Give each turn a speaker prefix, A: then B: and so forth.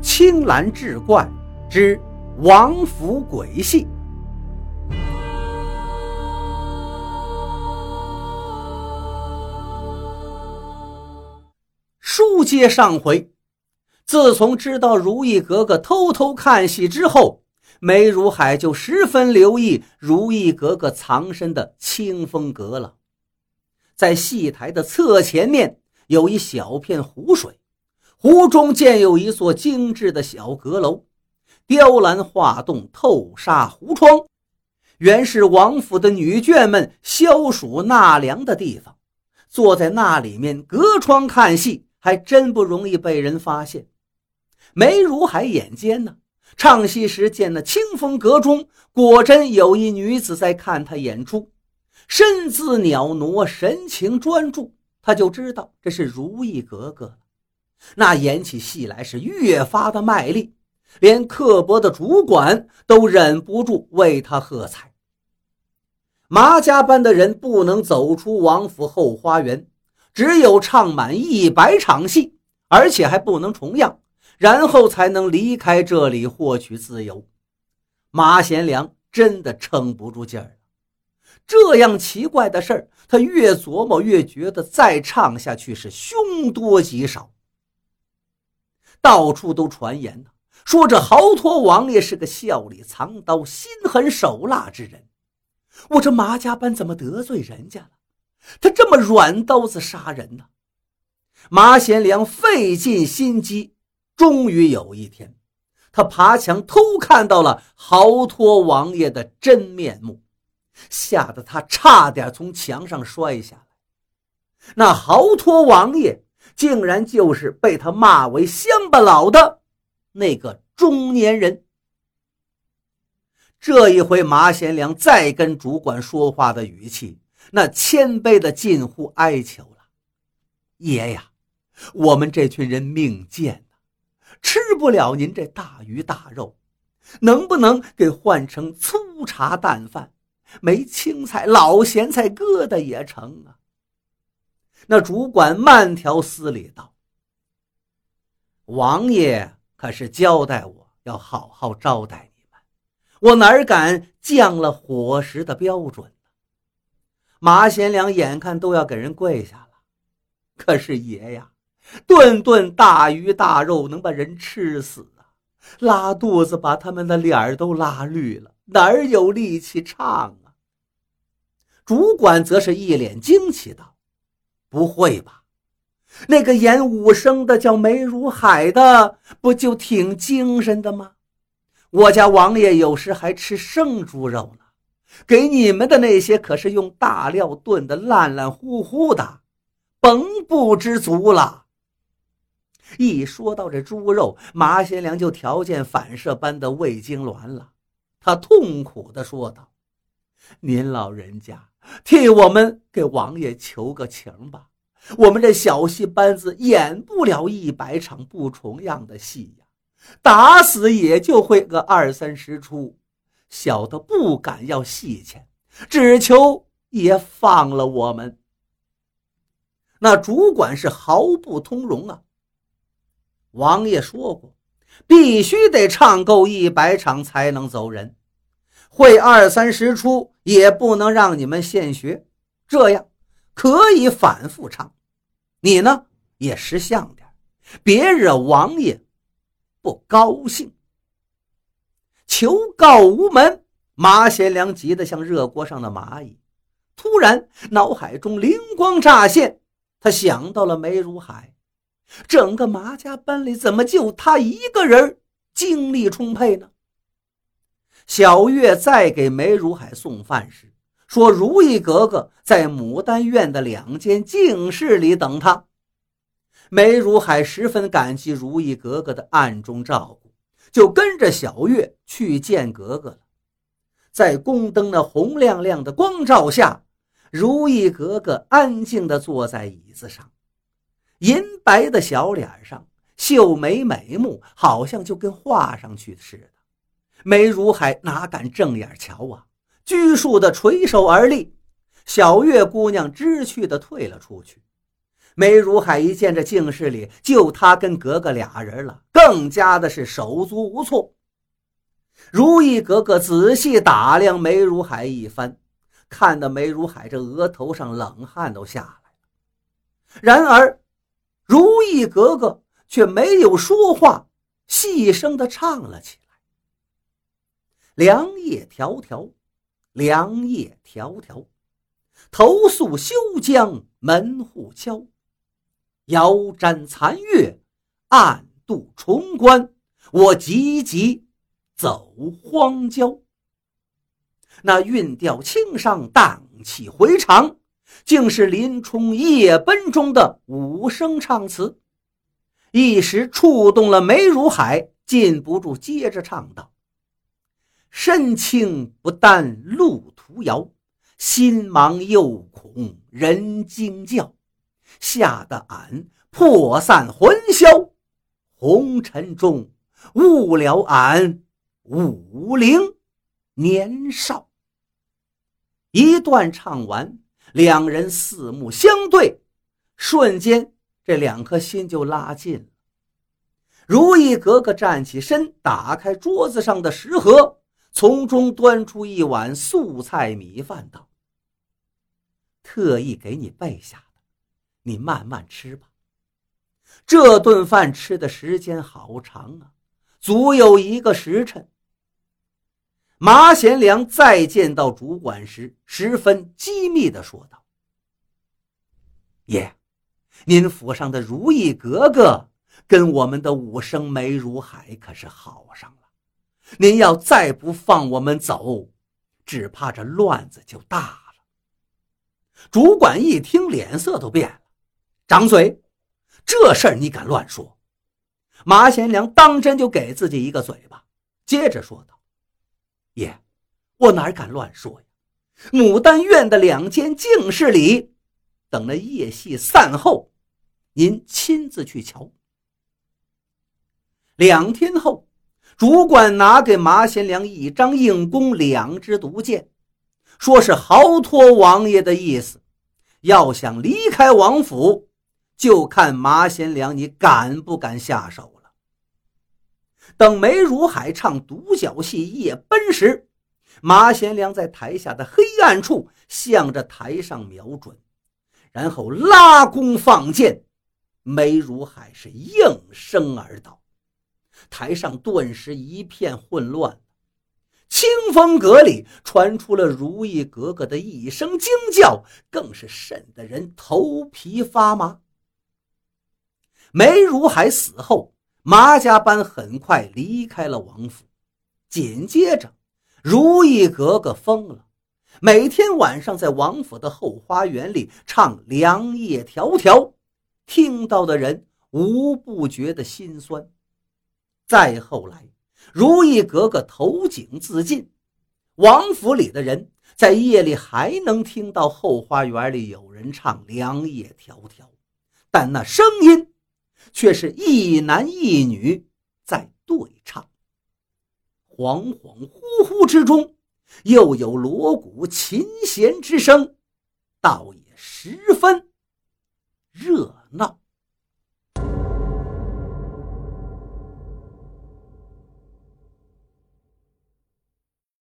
A: 青蓝志怪之王府鬼戏。书接上回，自从知道如意格格偷偷看戏之后，梅如海就十分留意如意格格藏身的清风阁了。在戏台的侧前面有一小片湖水，湖中建有一座精致的小阁楼，雕栏画栋，透纱湖窗，原是王府的女眷们消暑纳凉的地方。坐在那里面隔窗看戏。还真不容易被人发现。梅如海眼尖呢，唱戏时见那清风阁中果真有一女子在看他演出，身姿袅娜，神情专注，他就知道这是如意格格了。那演起戏来是越发的卖力，连刻薄的主管都忍不住为他喝彩。麻家班的人不能走出王府后花园。只有唱满一百场戏，而且还不能重样，然后才能离开这里获取自由。马贤良真的撑不住劲儿了。这样奇怪的事儿，他越琢磨越觉得再唱下去是凶多吉少。到处都传言呢，说这豪托王爷是个笑里藏刀、心狠手辣之人。我这马家班怎么得罪人家了？他这么软刀子杀人呢？马贤良费尽心机，终于有一天，他爬墙偷看到了豪托王爷的真面目，吓得他差点从墙上摔下来。那豪托王爷竟然就是被他骂为乡巴佬的那个中年人。这一回，马贤良再跟主管说话的语气。那谦卑的近乎哀求了：“爷呀，我们这群人命贱呐，吃不了您这大鱼大肉，能不能给换成粗茶淡饭？没青菜、老咸菜疙瘩也成啊？”那主管慢条斯理道：“王爷可是交代我要好好招待你们，我哪敢降了伙食的标准？”马贤良眼看都要给人跪下了，可是爷呀，顿顿大鱼大肉能把人吃死啊！拉肚子把他们的脸儿都拉绿了，哪儿有力气唱啊？主管则是一脸惊奇道：“不会吧？那个演武生的叫梅如海的，不就挺精神的吗？我家王爷有时还吃生猪肉呢。”给你们的那些可是用大料炖的烂烂乎乎的，甭不知足了。一说到这猪肉，马贤良就条件反射般的胃痉挛了。他痛苦地说道：“您老人家替我们给王爷求个情吧，我们这小戏班子演不了一百场不重样的戏呀，打死也就会个二三十出。”小的不敢要戏钱，只求爷放了我们。那主管是毫不通融啊。王爷说过，必须得唱够一百场才能走人，会二三十出也不能让你们现学，这样可以反复唱。你呢也识相点，别惹王爷不高兴。求告无门，马贤良急得像热锅上的蚂蚁。突然，脑海中灵光乍现，他想到了梅如海。整个马家班里，怎么就他一个人精力充沛呢？小月在给梅如海送饭时，说：“如意格格在牡丹院的两间净室里等他。”梅如海十分感激如意格格的暗中照顾。就跟着小月去见格格了。在宫灯那红亮亮的光照下，如意格格安静地坐在椅子上，银白的小脸上秀眉美目，好像就跟画上去似的。梅如海哪敢正眼瞧啊，拘束的垂手而立。小月姑娘知趣的退了出去。梅如海一见这静室里就他跟格格俩人了，更加的是手足无措。如意格格仔细打量梅如海一番，看得梅如海这额头上冷汗都下来了。然而，如意格格却没有说话，细声的唱了起来：“凉夜迢迢，凉夜迢迢，投宿休江门户敲，遥瞻残月，暗度重关，我急急。”走荒郊，那韵调清上，荡气回肠，竟是林冲夜奔中的五声唱词，一时触动了梅如海，禁不住接着唱道：“身轻不担路途遥，心忙又恐人惊叫，吓得俺魄散魂消，红尘中误了俺。”武陵年少，一段唱完，两人四目相对，瞬间这两颗心就拉近了。如意格格站起身，打开桌子上的食盒，从中端出一碗素菜米饭，道：“特意给你备下的，你慢慢吃吧。这顿饭吃的时间好长啊，足有一个时辰。”马贤良再见到主管时，十分机密地说道：“爷，您府上的如意格格跟我们的武生梅如海可是好上了。您要再不放我们走，只怕这乱子就大了。”主管一听，脸色都变了，掌嘴：“这事儿你敢乱说？”马贤良当真就给自己一个嘴巴，接着说道。爷，我哪敢乱说呀！牡丹院的两间净室里，等那夜戏散后，您亲自去瞧。两天后，主管拿给马贤良一张硬弓，两支毒箭，说是豪托王爷的意思。要想离开王府，就看马贤良你敢不敢下手了。等梅如海唱独角戏夜奔时，马贤良在台下的黑暗处向着台上瞄准，然后拉弓放箭，梅如海是应声而倒，台上顿时一片混乱，清风阁里传出了如意格格的一声惊叫，更是瘆得人头皮发麻。梅如海死后。马家班很快离开了王府，紧接着，如意格格疯了，每天晚上在王府的后花园里唱《凉夜迢迢》，听到的人无不觉得心酸。再后来，如意格格投井自尽，王府里的人在夜里还能听到后花园里有人唱《凉夜迢迢》，但那声音。却是一男一女在对唱，恍恍惚惚之中，又有锣鼓琴弦之声，倒也十分热闹。